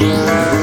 Yeah.